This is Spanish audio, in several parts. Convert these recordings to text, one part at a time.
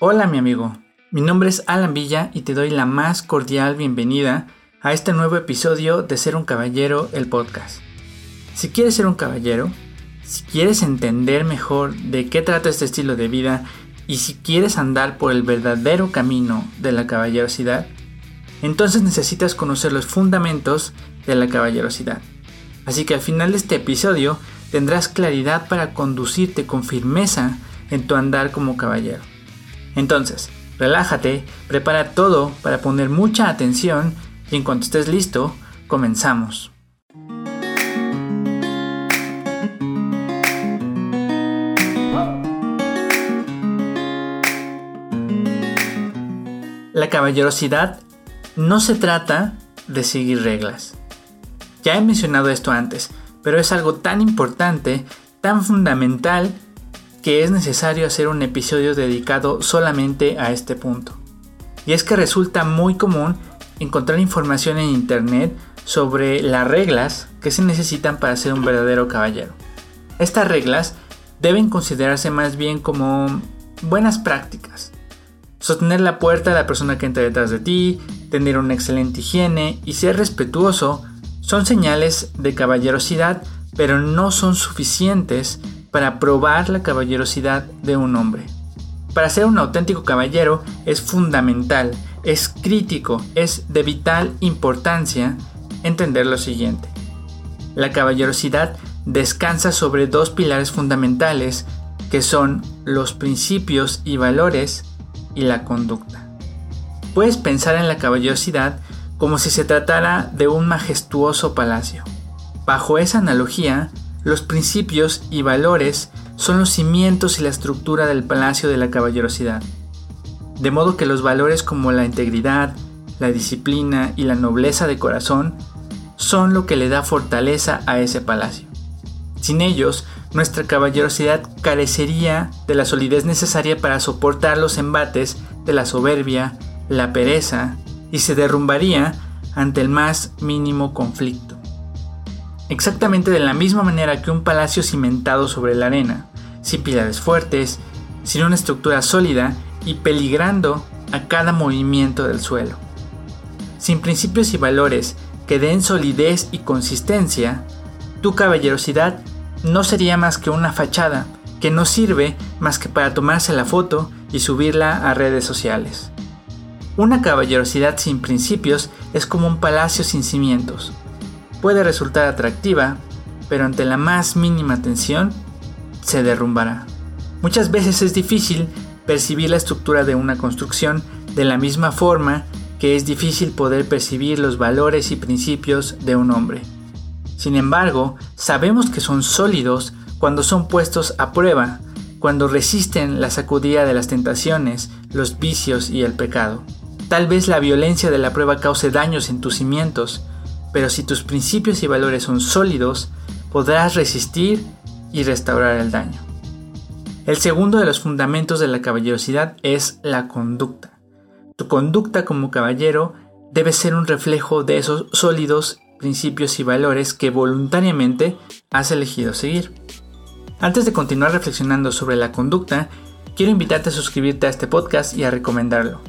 Hola mi amigo, mi nombre es Alan Villa y te doy la más cordial bienvenida a este nuevo episodio de Ser un Caballero, el podcast. Si quieres ser un caballero, si quieres entender mejor de qué trata este estilo de vida y si quieres andar por el verdadero camino de la caballerosidad, entonces necesitas conocer los fundamentos de la caballerosidad. Así que al final de este episodio tendrás claridad para conducirte con firmeza en tu andar como caballero. Entonces, relájate, prepara todo para poner mucha atención y en cuanto estés listo, comenzamos. La caballerosidad no se trata de seguir reglas. Ya he mencionado esto antes, pero es algo tan importante, tan fundamental, que es necesario hacer un episodio dedicado solamente a este punto. Y es que resulta muy común encontrar información en internet sobre las reglas que se necesitan para ser un verdadero caballero. Estas reglas deben considerarse más bien como buenas prácticas, Sostener la puerta a la persona que entra detrás de ti, tener una excelente higiene y ser respetuoso son señales de caballerosidad, pero no son suficientes para probar la caballerosidad de un hombre. Para ser un auténtico caballero es fundamental, es crítico, es de vital importancia entender lo siguiente. La caballerosidad descansa sobre dos pilares fundamentales que son los principios y valores y la conducta. Puedes pensar en la caballerosidad como si se tratara de un majestuoso palacio. Bajo esa analogía, los principios y valores son los cimientos y la estructura del palacio de la caballerosidad. De modo que los valores como la integridad, la disciplina y la nobleza de corazón son lo que le da fortaleza a ese palacio. Sin ellos, nuestra caballerosidad carecería de la solidez necesaria para soportar los embates de la soberbia, la pereza, y se derrumbaría ante el más mínimo conflicto. Exactamente de la misma manera que un palacio cimentado sobre la arena, sin pilares fuertes, sin una estructura sólida y peligrando a cada movimiento del suelo. Sin principios y valores que den solidez y consistencia, tu caballerosidad no sería más que una fachada que no sirve más que para tomarse la foto y subirla a redes sociales. Una caballerosidad sin principios es como un palacio sin cimientos. Puede resultar atractiva, pero ante la más mínima tensión, se derrumbará. Muchas veces es difícil percibir la estructura de una construcción de la misma forma que es difícil poder percibir los valores y principios de un hombre. Sin embargo, sabemos que son sólidos cuando son puestos a prueba, cuando resisten la sacudida de las tentaciones, los vicios y el pecado. Tal vez la violencia de la prueba cause daños en tus cimientos, pero si tus principios y valores son sólidos, podrás resistir y restaurar el daño. El segundo de los fundamentos de la caballerosidad es la conducta. Tu conducta como caballero debe ser un reflejo de esos sólidos principios y valores que voluntariamente has elegido seguir. Antes de continuar reflexionando sobre la conducta, quiero invitarte a suscribirte a este podcast y a recomendarlo.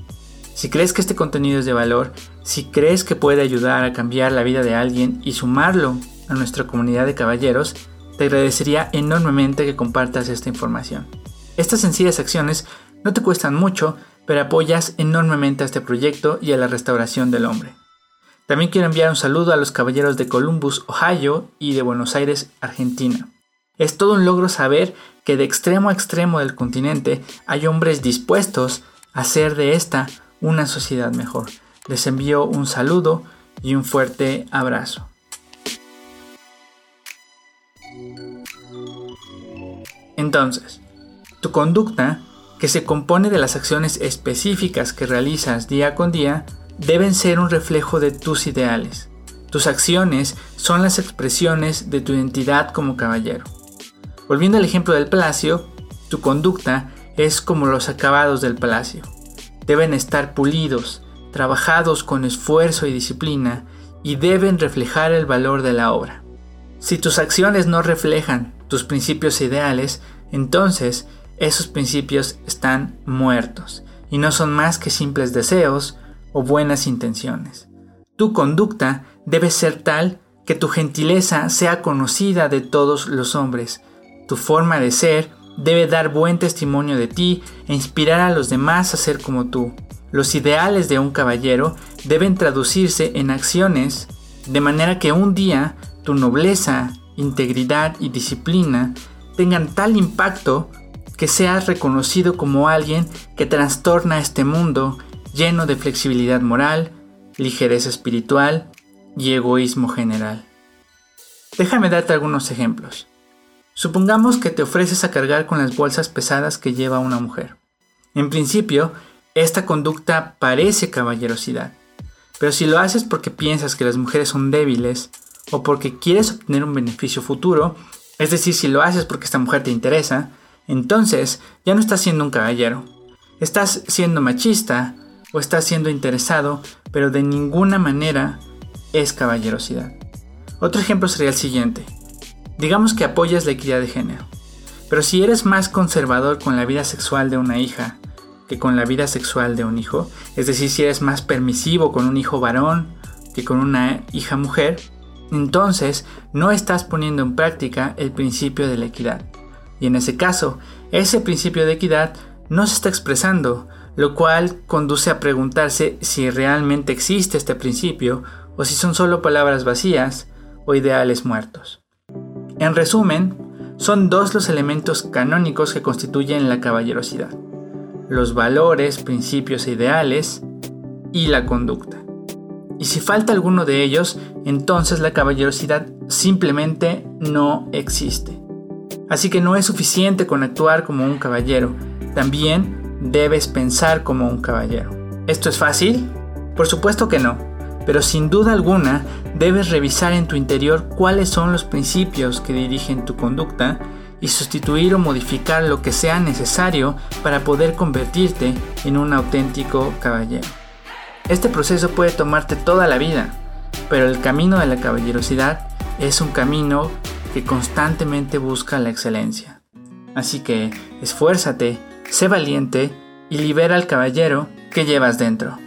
Si crees que este contenido es de valor, si crees que puede ayudar a cambiar la vida de alguien y sumarlo a nuestra comunidad de caballeros, te agradecería enormemente que compartas esta información. Estas sencillas acciones no te cuestan mucho, pero apoyas enormemente a este proyecto y a la restauración del hombre. También quiero enviar un saludo a los caballeros de Columbus, Ohio y de Buenos Aires, Argentina. Es todo un logro saber que de extremo a extremo del continente hay hombres dispuestos a hacer de esta una sociedad mejor. Les envío un saludo y un fuerte abrazo. Entonces, tu conducta, que se compone de las acciones específicas que realizas día con día, deben ser un reflejo de tus ideales. Tus acciones son las expresiones de tu identidad como caballero. Volviendo al ejemplo del palacio, tu conducta es como los acabados del palacio. Deben estar pulidos, trabajados con esfuerzo y disciplina y deben reflejar el valor de la obra. Si tus acciones no reflejan tus principios ideales, entonces esos principios están muertos y no son más que simples deseos o buenas intenciones. Tu conducta debe ser tal que tu gentileza sea conocida de todos los hombres. Tu forma de ser debe dar buen testimonio de ti e inspirar a los demás a ser como tú. Los ideales de un caballero deben traducirse en acciones de manera que un día tu nobleza, integridad y disciplina tengan tal impacto que seas reconocido como alguien que trastorna este mundo lleno de flexibilidad moral, ligereza espiritual y egoísmo general. Déjame darte algunos ejemplos. Supongamos que te ofreces a cargar con las bolsas pesadas que lleva una mujer. En principio, esta conducta parece caballerosidad, pero si lo haces porque piensas que las mujeres son débiles o porque quieres obtener un beneficio futuro, es decir, si lo haces porque esta mujer te interesa, entonces ya no estás siendo un caballero. Estás siendo machista o estás siendo interesado, pero de ninguna manera es caballerosidad. Otro ejemplo sería el siguiente. Digamos que apoyas la equidad de género, pero si eres más conservador con la vida sexual de una hija que con la vida sexual de un hijo, es decir, si eres más permisivo con un hijo varón que con una hija mujer, entonces no estás poniendo en práctica el principio de la equidad. Y en ese caso, ese principio de equidad no se está expresando, lo cual conduce a preguntarse si realmente existe este principio o si son solo palabras vacías o ideales muertos. En resumen, son dos los elementos canónicos que constituyen la caballerosidad, los valores, principios e ideales y la conducta. Y si falta alguno de ellos, entonces la caballerosidad simplemente no existe. Así que no es suficiente con actuar como un caballero, también debes pensar como un caballero. ¿Esto es fácil? Por supuesto que no, pero sin duda alguna debes revisar en tu interior cuáles son los principios que dirigen tu conducta y sustituir o modificar lo que sea necesario para poder convertirte en un auténtico caballero. Este proceso puede tomarte toda la vida, pero el camino de la caballerosidad es un camino que constantemente busca la excelencia. Así que esfuérzate, sé valiente y libera al caballero que llevas dentro.